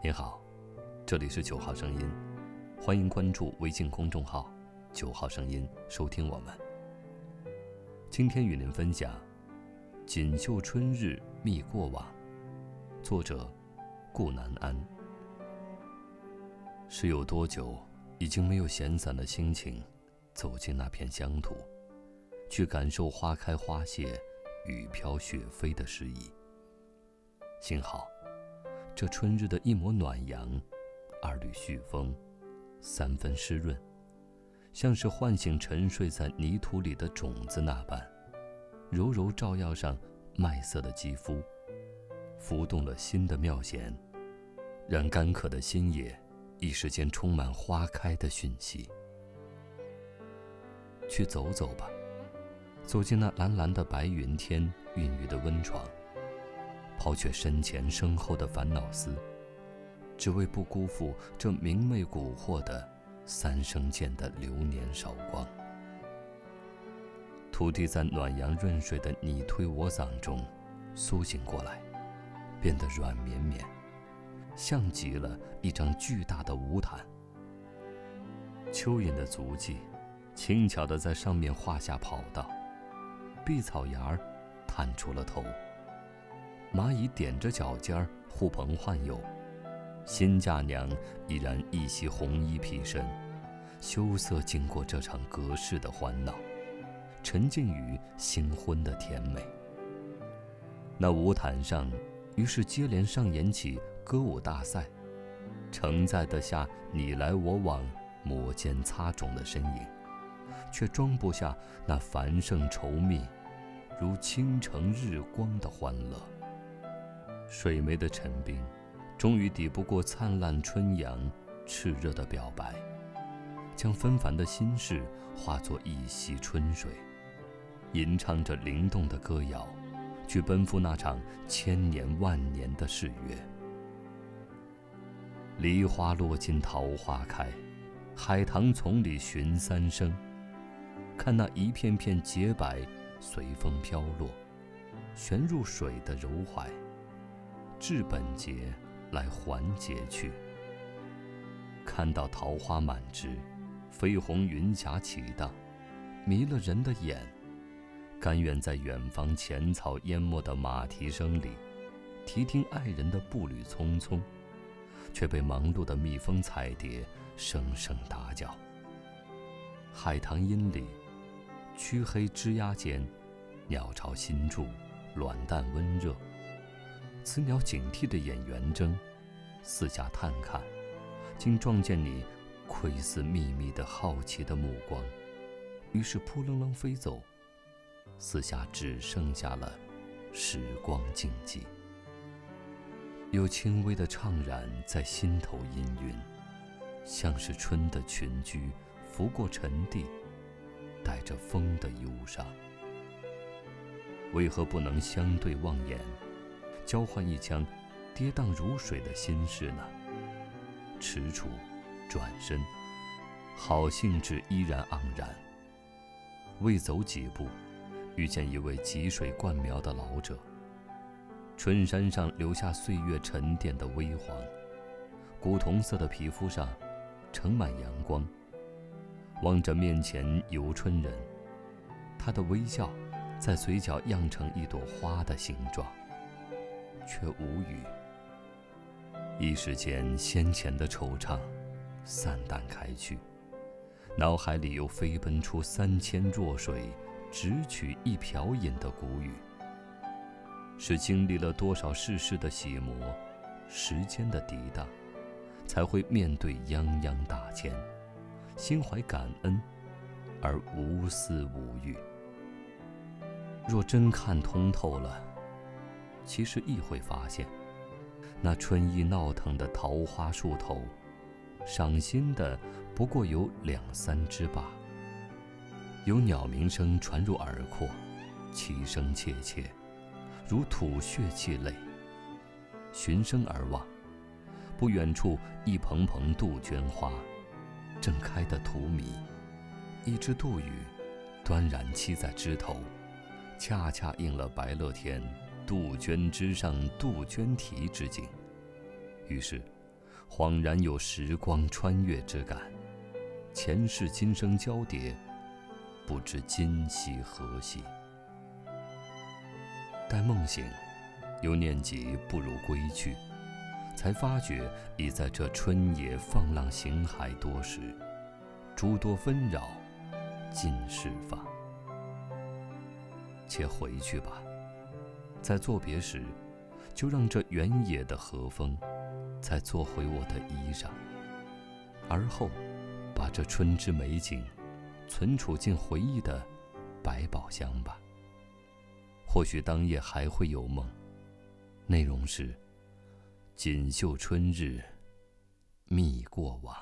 您好，这里是九号声音，欢迎关注微信公众号“九号声音”，收听我们。今天与您分享《锦绣春日觅过往》，作者顾南安。是有多久，已经没有闲散的心情，走进那片乡土，去感受花开花谢、雨飘雪飞的诗意。幸好。这春日的一抹暖阳，二缕煦风，三分湿润，像是唤醒沉睡在泥土里的种子那般，柔柔照耀上麦色的肌肤，浮动了新的妙弦，让干渴的心野一时间充满花开的讯息。去走走吧，走进那蓝蓝的白云天孕育的温床。抛却身前身后的烦恼丝，只为不辜负这明媚蛊惑的三生间的流年韶光。土地在暖阳润水的你推我搡中苏醒过来，变得软绵绵，像极了一张巨大的舞毯。蚯蚓的足迹，轻巧地在上面画下跑道，碧草芽儿探出了头。蚂蚁踮着脚尖儿呼朋唤友，新嫁娘依然一袭红衣披身，羞涩经过这场隔世的欢闹，沉浸于新婚的甜美。那舞毯上，于是接连上演起歌舞大赛，承载得下你来我往、摩肩擦踵的身影，却装不下那繁盛稠密，如倾城日光的欢乐。水湄的沉冰，终于抵不过灿烂春阳炽热的表白，将纷繁的心事化作一溪春水，吟唱着灵动的歌谣，去奔赴那场千年万年的誓约。梨花落尽桃花开，海棠丛里寻三生。看那一片片洁白随风飘落，旋入水的柔怀。至本节来还节去。看到桃花满枝，绯红云霞起荡，迷了人的眼。甘愿在远方浅草淹没的马蹄声里，谛听爱人的步履匆匆，却被忙碌的蜜蜂彩蝶声声打搅。海棠阴里，黢黑枝桠间，鸟巢新筑，卵蛋温热。雌鸟警惕的眼圆睁，四下探看，竟撞见你窥伺秘密的好奇的目光，于是扑棱棱飞走，四下只剩下了时光静寂。有轻微的怅然在心头氤氲，像是春的群居拂过尘地，带着风的忧伤。为何不能相对望眼？交换一腔跌宕如水的心事呢？踟蹰，转身，好兴致依然盎然。未走几步，遇见一位汲水灌苗的老者。春山上留下岁月沉淀的微黄，古铜色的皮肤上盛满阳光。望着面前游春人，他的微笑在嘴角漾成一朵花的形状。却无语。一时间，先前的惆怅散淡开去，脑海里又飞奔出三千弱水，只取一瓢饮的古语。是经历了多少世事的洗磨，时间的涤荡，才会面对泱泱大千，心怀感恩，而无私无欲。若真看通透了。其实亦会发现，那春意闹腾的桃花树头，赏心的不过有两三枝罢。有鸟鸣声传入耳廓，其声切切，如吐血泣泪。循声而望，不远处一蓬蓬杜鹃花，正开得荼蘼。一只杜宇，端然栖在枝头，恰恰应了白乐天。杜鹃枝上杜鹃啼之景，于是，恍然有时光穿越之感。前世今生交叠，不知今夕何夕。待梦醒，又念及不如归去，才发觉已在这春野放浪形骸多时，诸多纷扰尽释放。且回去吧，在作别时，就让这原野的和风，再做回我的衣裳，而后。把这春之美景，存储进回忆的百宝箱吧。或许当夜还会有梦，内容是：锦绣春日，觅过往。